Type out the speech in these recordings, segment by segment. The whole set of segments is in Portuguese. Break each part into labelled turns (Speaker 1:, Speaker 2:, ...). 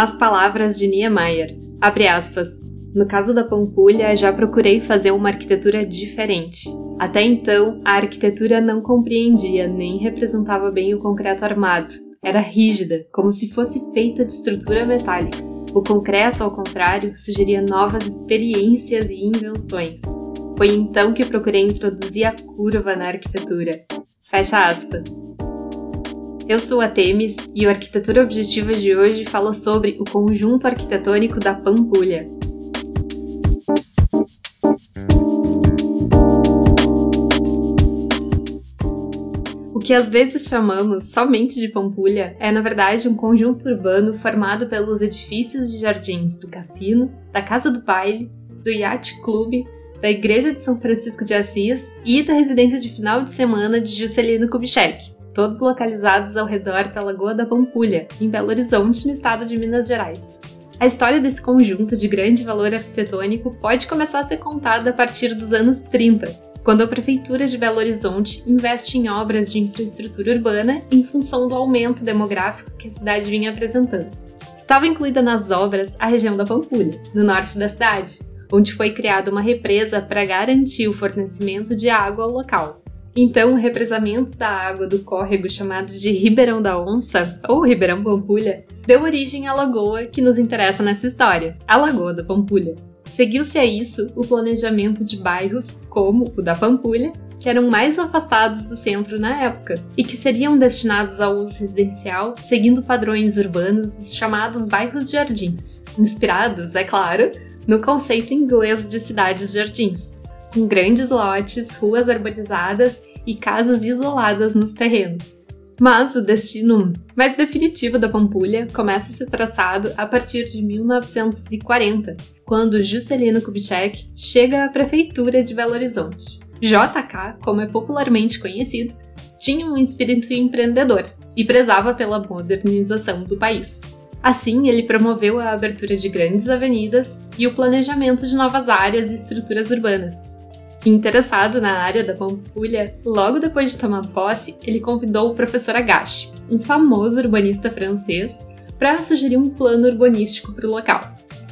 Speaker 1: nas palavras de Niemeyer, abre aspas, no caso da Pampulha, já procurei fazer uma arquitetura diferente. Até então, a arquitetura não compreendia nem representava bem o concreto armado. Era rígida, como se fosse feita de estrutura metálica. O concreto, ao contrário, sugeria novas experiências e invenções. Foi então que procurei introduzir a curva na arquitetura. Fecha aspas. Eu sou a Temis e o Arquitetura Objetiva de hoje fala sobre o conjunto arquitetônico da Pampulha. O que às vezes chamamos somente de Pampulha é, na verdade, um conjunto urbano formado pelos edifícios de jardins do cassino, da Casa do Baile, do Yacht Clube, da Igreja de São Francisco de Assis e da residência de final de semana de Juscelino Kubitschek, todos localizados ao redor da Lagoa da Pampulha, em Belo Horizonte, no estado de Minas Gerais. A história desse conjunto de grande valor arquitetônico pode começar a ser contada a partir dos anos 30, quando a Prefeitura de Belo Horizonte investe em obras de infraestrutura urbana em função do aumento demográfico que a cidade vinha apresentando. Estava incluída nas obras a região da Pampulha, no norte da cidade, onde foi criada uma represa para garantir o fornecimento de água ao local. Então, o represamento da água do córrego chamado de Ribeirão da Onça, ou Ribeirão Pampulha, deu origem à lagoa que nos interessa nessa história, a Lagoa da Pampulha. Seguiu-se a isso o planejamento de bairros como o da Pampulha, que eram mais afastados do centro na época e que seriam destinados ao uso residencial, seguindo padrões urbanos dos chamados bairros jardins, inspirados, é claro, no conceito inglês de cidades-jardins, com grandes lotes, ruas arborizadas e casas isoladas nos terrenos. Mas o destino mais definitivo da Pampulha começa a ser traçado a partir de 1940, quando Juscelino Kubitschek chega à prefeitura de Belo Horizonte. JK, como é popularmente conhecido, tinha um espírito empreendedor e prezava pela modernização do país. Assim, ele promoveu a abertura de grandes avenidas e o planejamento de novas áreas e estruturas urbanas. Interessado na área da Pampulha, logo depois de tomar posse, ele convidou o professor Agache, um famoso urbanista francês, para sugerir um plano urbanístico para o local.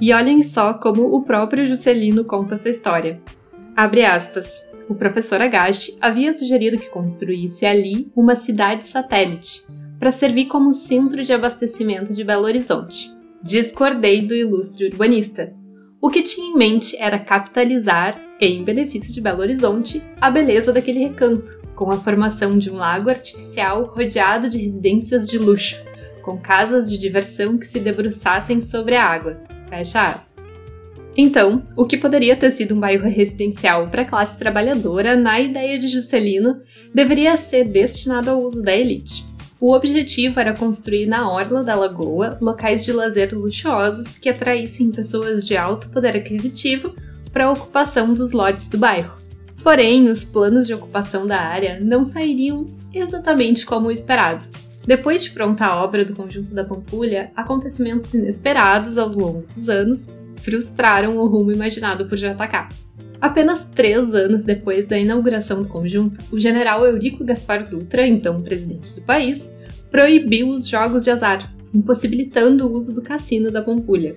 Speaker 1: E olhem só como o próprio Juscelino conta essa história. Abre aspas. O professor Agache havia sugerido que construísse ali uma cidade satélite, para servir como centro de abastecimento de Belo Horizonte. Discordei do ilustre urbanista. O que tinha em mente era capitalizar, em benefício de Belo Horizonte, a beleza daquele recanto, com a formação de um lago artificial rodeado de residências de luxo, com casas de diversão que se debruçassem sobre a água. Fecha aspas. Então, o que poderia ter sido um bairro residencial para a classe trabalhadora, na ideia de Juscelino, deveria ser destinado ao uso da elite. O objetivo era construir na orla da lagoa locais de lazer luxuosos que atraíssem pessoas de alto poder aquisitivo para a ocupação dos lotes do bairro. Porém, os planos de ocupação da área não sairiam exatamente como o esperado. Depois de pronta a obra do conjunto da Pampulha, acontecimentos inesperados ao longo dos anos frustraram o rumo imaginado por JK. Apenas três anos depois da inauguração do conjunto, o general Eurico Gaspar Dutra, então presidente do país, proibiu os jogos de azar, impossibilitando o uso do cassino da Pampulha.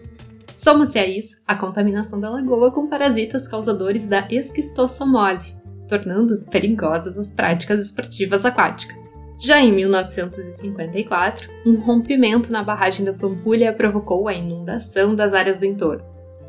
Speaker 1: Soma-se a isso a contaminação da lagoa com parasitas causadores da esquistossomose, tornando perigosas as práticas esportivas aquáticas. Já em 1954, um rompimento na barragem da Pampulha provocou a inundação das áreas do entorno.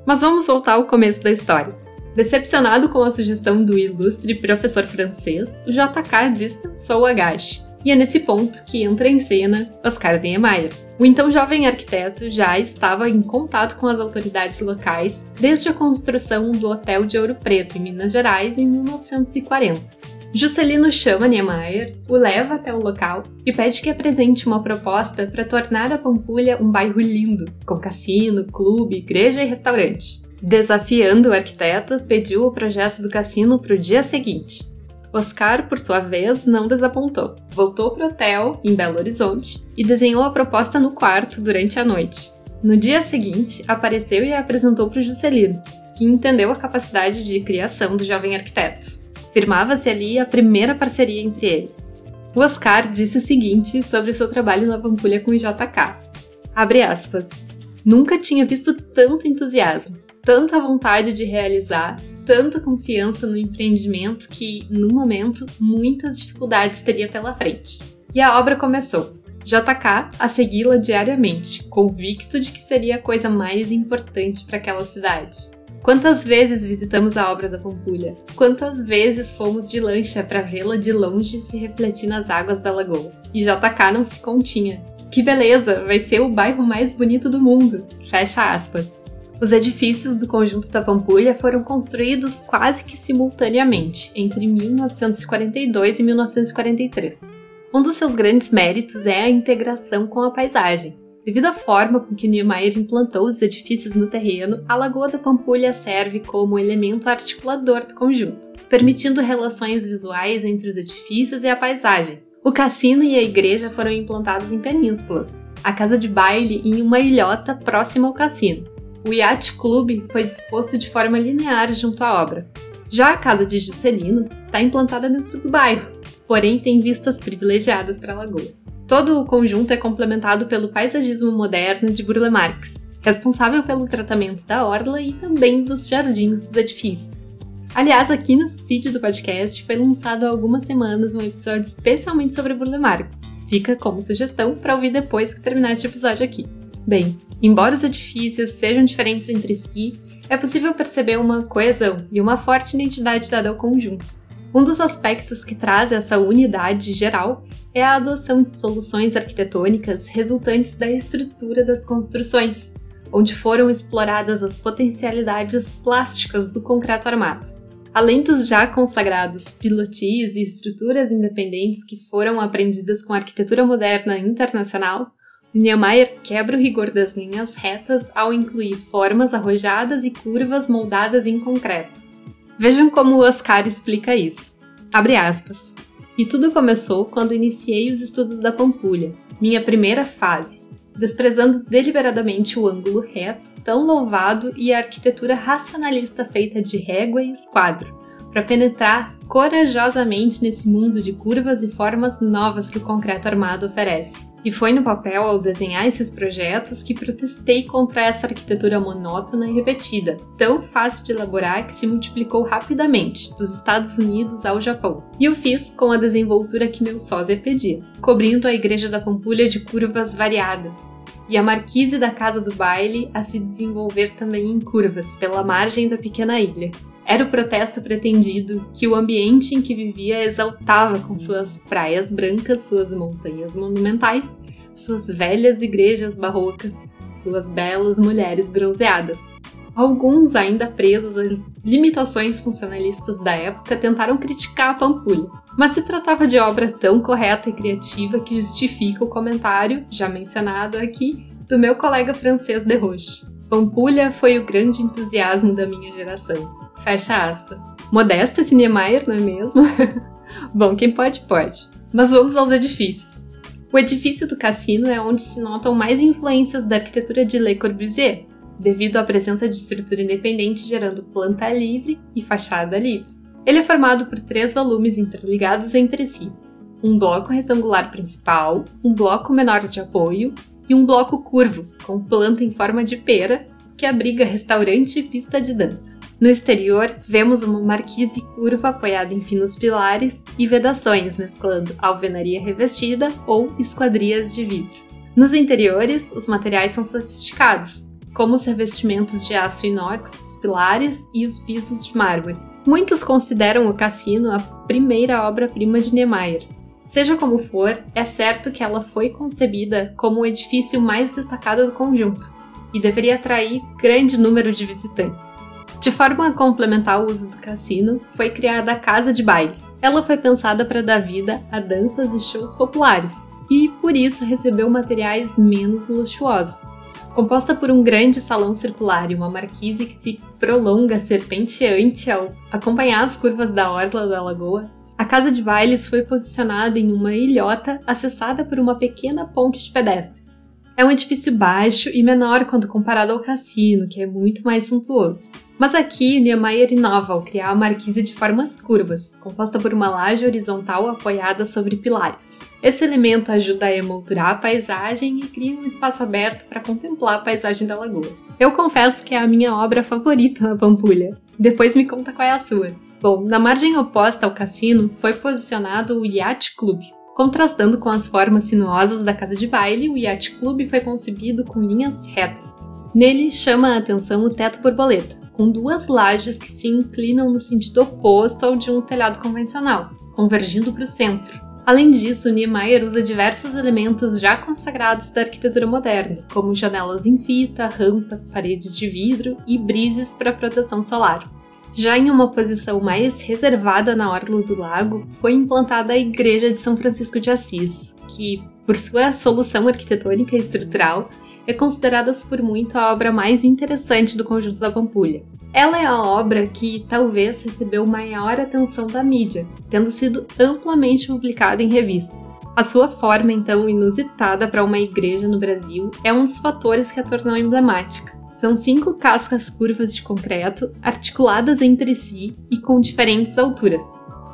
Speaker 1: Mas vamos voltar ao começo da história. Decepcionado com a sugestão do ilustre professor francês, o JK dispensou Agache. E é nesse ponto que entra em cena Oscar Niemeyer. O então jovem arquiteto já estava em contato com as autoridades locais desde a construção do Hotel de Ouro Preto, em Minas Gerais, em 1940. Juscelino chama Niemeyer, o leva até o local e pede que apresente uma proposta para tornar a Pampulha um bairro lindo, com cassino, clube, igreja e restaurante. Desafiando o arquiteto, pediu o projeto do cassino para o dia seguinte. Oscar, por sua vez, não desapontou. Voltou para o hotel, em Belo Horizonte, e desenhou a proposta no quarto durante a noite. No dia seguinte, apareceu e a apresentou para Juscelino, que entendeu a capacidade de criação do jovem arquiteto. Firmava-se ali a primeira parceria entre eles. O Oscar disse o seguinte sobre seu trabalho na Pampulha com o JK. Abre aspas. Nunca tinha visto tanto entusiasmo, tanta vontade de realizar, tanta confiança no empreendimento que, no momento, muitas dificuldades teria pela frente. E a obra começou. JK a segui-la diariamente, convicto de que seria a coisa mais importante para aquela cidade. Quantas vezes visitamos a obra da Pampulha? Quantas vezes fomos de lancha para vê-la de longe se refletir nas águas da lagoa? E JK não se continha. Que beleza! Vai ser o bairro mais bonito do mundo! Fecha aspas. Os edifícios do conjunto da Pampulha foram construídos quase que simultaneamente, entre 1942 e 1943. Um dos seus grandes méritos é a integração com a paisagem. Devido à forma com que Niemeyer implantou os edifícios no terreno, a Lagoa da Pampulha serve como elemento articulador do conjunto, permitindo relações visuais entre os edifícios e a paisagem. O cassino e a igreja foram implantados em penínsulas, a casa de baile em uma ilhota próxima ao cassino, o Yacht Club foi disposto de forma linear junto à obra. Já a casa de Juscelino está implantada dentro do bairro, porém tem vistas privilegiadas para a lagoa. Todo o conjunto é complementado pelo paisagismo moderno de Burle Marx, responsável pelo tratamento da orla e também dos jardins dos edifícios. Aliás, aqui no feed do podcast foi lançado há algumas semanas um episódio especialmente sobre Burle Marx. Fica como sugestão para ouvir depois que terminar este episódio aqui. Bem, embora os edifícios sejam diferentes entre si, é possível perceber uma coesão e uma forte identidade dada ao conjunto. Um dos aspectos que traz essa unidade geral é a adoção de soluções arquitetônicas resultantes da estrutura das construções, onde foram exploradas as potencialidades plásticas do concreto armado. Além dos já consagrados pilotis e estruturas independentes que foram aprendidas com a arquitetura moderna internacional, Niemeyer quebra o rigor das linhas retas ao incluir formas arrojadas e curvas moldadas em concreto. Vejam como o Oscar explica isso. Abre aspas. E tudo começou quando iniciei os estudos da Pampulha, minha primeira fase, desprezando deliberadamente o ângulo reto, tão louvado, e a arquitetura racionalista feita de régua e esquadro, para penetrar corajosamente nesse mundo de curvas e formas novas que o concreto armado oferece. E foi no papel, ao desenhar esses projetos, que protestei contra essa arquitetura monótona e repetida, tão fácil de elaborar que se multiplicou rapidamente, dos Estados Unidos ao Japão. E o fiz com a desenvoltura que meu sósia pedia, cobrindo a igreja da Pampulha de curvas variadas, e a marquise da casa do baile a se desenvolver também em curvas pela margem da pequena ilha. Era o protesto pretendido que o ambiente em que vivia exaltava com suas praias brancas, suas montanhas monumentais, suas velhas igrejas barrocas, suas belas mulheres bronzeadas. Alguns, ainda presos às limitações funcionalistas da época, tentaram criticar a Pampulha, mas se tratava de obra tão correta e criativa que justifica o comentário, já mencionado aqui, do meu colega francês de Roche. Pampulha foi o grande entusiasmo da minha geração. Fecha aspas. Modesto esse Niemeyer, não é mesmo? Bom, quem pode, pode. Mas vamos aos edifícios. O edifício do cassino é onde se notam mais influências da arquitetura de Le Corbusier, devido à presença de estrutura independente gerando planta livre e fachada livre. Ele é formado por três volumes interligados entre si: um bloco retangular principal, um bloco menor de apoio e um bloco curvo, com planta em forma de pera, que abriga restaurante e pista de dança. No exterior, vemos uma marquise curva apoiada em finos pilares e vedações mesclando alvenaria revestida ou esquadrias de vidro. Nos interiores, os materiais são sofisticados, como os revestimentos de aço inox dos pilares e os pisos de mármore. Muitos consideram o cassino a primeira obra-prima de Niemeyer. Seja como for, é certo que ela foi concebida como o edifício mais destacado do conjunto e deveria atrair grande número de visitantes. De forma a complementar o uso do cassino, foi criada a Casa de Baile. Ela foi pensada para dar vida a danças e shows populares, e por isso recebeu materiais menos luxuosos. Composta por um grande salão circular e uma marquise que se prolonga serpenteante ao acompanhar as curvas da orla da lagoa, a casa de bailes foi posicionada em uma ilhota acessada por uma pequena ponte de pedestres. É um edifício baixo e menor quando comparado ao cassino, que é muito mais suntuoso. Mas aqui, Niemeyer inova ao criar a marquise de formas curvas, composta por uma laje horizontal apoiada sobre pilares. Esse elemento ajuda a emoldurar a paisagem e cria um espaço aberto para contemplar a paisagem da lagoa. Eu confesso que é a minha obra favorita na Pampulha. Depois me conta qual é a sua. Bom, na margem oposta ao cassino foi posicionado o Yacht Club, Contrastando com as formas sinuosas da casa de baile, o Yacht Club foi concebido com linhas retas. Nele chama a atenção o teto borboleta, com duas lajes que se inclinam no sentido oposto ao de um telhado convencional, convergindo para o centro. Além disso, Niemeyer usa diversos elementos já consagrados da arquitetura moderna, como janelas em fita, rampas, paredes de vidro e brises para proteção solar. Já em uma posição mais reservada na orla do lago, foi implantada a Igreja de São Francisco de Assis, que, por sua solução arquitetônica e estrutural, é considerada por muito a obra mais interessante do conjunto da Pampulha. Ela é a obra que talvez recebeu maior atenção da mídia, tendo sido amplamente publicada em revistas. A sua forma, então, inusitada para uma igreja no Brasil é um dos fatores que a tornou emblemática. São cinco cascas curvas de concreto, articuladas entre si e com diferentes alturas.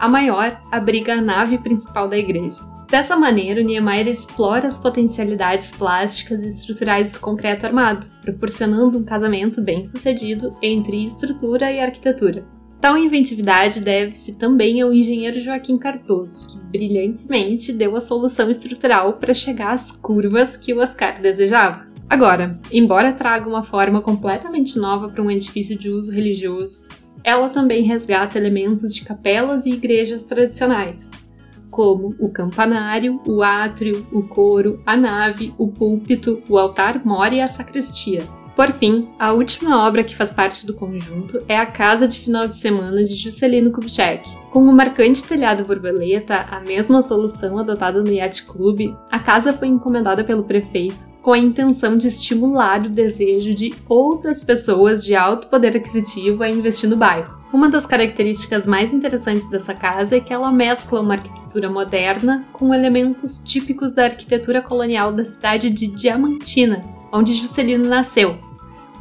Speaker 1: A maior abriga a nave principal da igreja. Dessa maneira, o Niemeyer explora as potencialidades plásticas e estruturais do concreto armado, proporcionando um casamento bem sucedido entre estrutura e arquitetura. Tal inventividade deve-se também ao engenheiro Joaquim Cardoso, que brilhantemente deu a solução estrutural para chegar às curvas que o Oscar desejava. Agora, embora traga uma forma completamente nova para um edifício de uso religioso, ela também resgata elementos de capelas e igrejas tradicionais, como o campanário, o átrio, o coro, a nave, o púlpito, o altar-mor e a sacristia. Por fim, a última obra que faz parte do conjunto é a Casa de Final de Semana de Juscelino Kubitschek. Com o marcante telhado borboleta, a mesma solução adotada no Yacht Club, a casa foi encomendada pelo prefeito com a intenção de estimular o desejo de outras pessoas de alto poder aquisitivo a investir no bairro. Uma das características mais interessantes dessa casa é que ela mescla uma arquitetura moderna com elementos típicos da arquitetura colonial da cidade de Diamantina, onde Juscelino nasceu,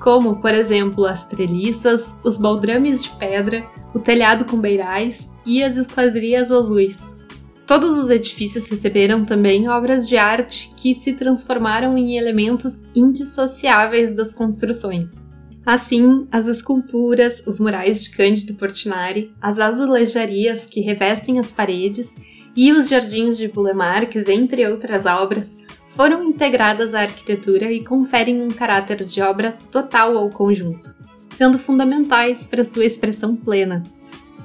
Speaker 1: como, por exemplo, as treliças, os baldrames de pedra, o telhado com beirais e as esquadrias azuis. Todos os edifícios receberam também obras de arte que se transformaram em elementos indissociáveis das construções. Assim, as esculturas, os murais de Cândido Portinari, as azulejarias que revestem as paredes e os jardins de Bulemarques, entre outras obras, foram integradas à arquitetura e conferem um caráter de obra total ao conjunto, sendo fundamentais para sua expressão plena.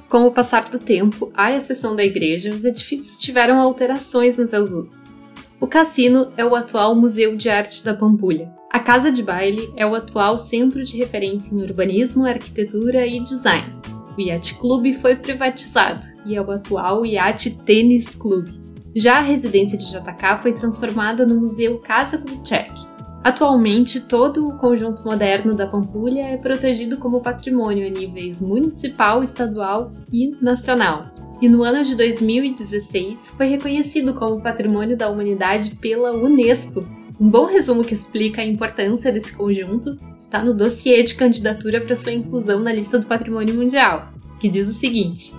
Speaker 1: Com o passar do tempo, à exceção da igreja, os edifícios tiveram alterações nos seus usos. O cassino é o atual Museu de Arte da Pampulha. A Casa de Baile é o atual centro de referência em urbanismo, arquitetura e design. O Yacht Club foi privatizado e é o atual Yacht Tênis Club. Já a residência de JK foi transformada no Museu Casa Kubitschek, Atualmente, todo o conjunto moderno da Pampulha é protegido como patrimônio a níveis municipal, estadual e nacional. E no ano de 2016 foi reconhecido como Patrimônio da Humanidade pela Unesco. Um bom resumo que explica a importância desse conjunto está no dossiê de candidatura para sua inclusão na lista do Patrimônio Mundial, que diz o seguinte: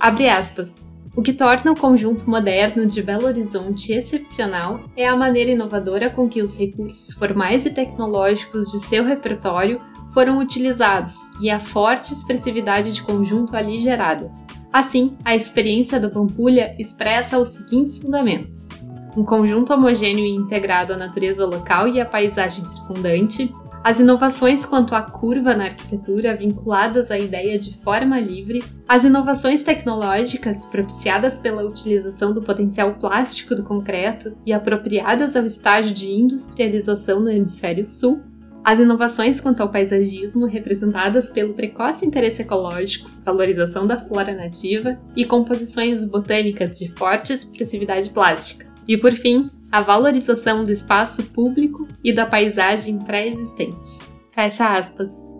Speaker 1: abre aspas. O que torna o conjunto moderno de Belo Horizonte excepcional é a maneira inovadora com que os recursos formais e tecnológicos de seu repertório foram utilizados e a forte expressividade de conjunto ali gerada. Assim, a experiência da Pampulha expressa os seguintes fundamentos: um conjunto homogêneo e integrado à natureza local e à paisagem circundante, as inovações quanto à curva na arquitetura vinculadas à ideia de forma livre, as inovações tecnológicas propiciadas pela utilização do potencial plástico do concreto e apropriadas ao estágio de industrialização no hemisfério sul, as inovações quanto ao paisagismo representadas pelo precoce interesse ecológico, valorização da flora nativa e composições botânicas de forte expressividade plástica. E por fim, a valorização do espaço público e da paisagem pré-existente. Fecha aspas.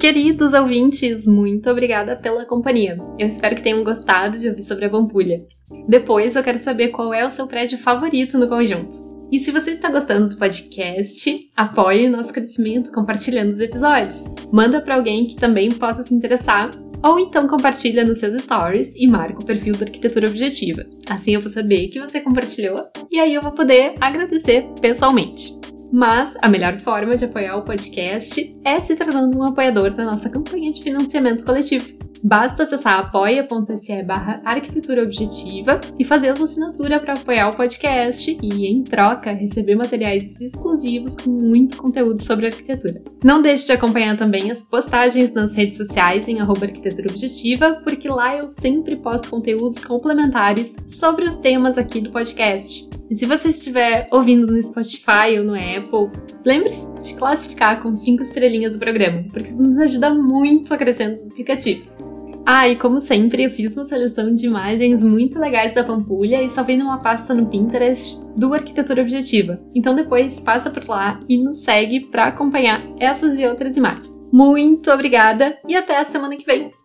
Speaker 1: Queridos ouvintes, muito obrigada pela companhia. Eu espero que tenham gostado de ouvir sobre a Pampulha. Depois eu quero saber qual é o seu prédio favorito no conjunto. E se você está gostando do podcast, apoie o nosso crescimento compartilhando os episódios. Manda para alguém que também possa se interessar ou então compartilha nos seus stories e marca o perfil da Arquitetura Objetiva. Assim eu vou saber que você compartilhou e aí eu vou poder agradecer pessoalmente. Mas a melhor forma de apoiar o podcast é se tornando um apoiador da nossa campanha de financiamento coletivo. Basta acessar apoia.se barra arquitetura objetiva e fazer a sua assinatura para apoiar o podcast e, em troca, receber materiais exclusivos com muito conteúdo sobre arquitetura. Não deixe de acompanhar também as postagens nas redes sociais em arquitetura objetiva, porque lá eu sempre posto conteúdos complementares sobre os temas aqui do podcast. E se você estiver ouvindo no Spotify ou no Apple, lembre-se de classificar com 5 estrelinhas o programa, porque isso nos ajuda muito a crescer nos aplicativos. Ah, e como sempre, eu fiz uma seleção de imagens muito legais da Pampulha e salvei numa pasta no Pinterest do Arquitetura Objetiva. Então depois passa por lá e nos segue para acompanhar essas e outras imagens. Muito obrigada e até a semana que vem!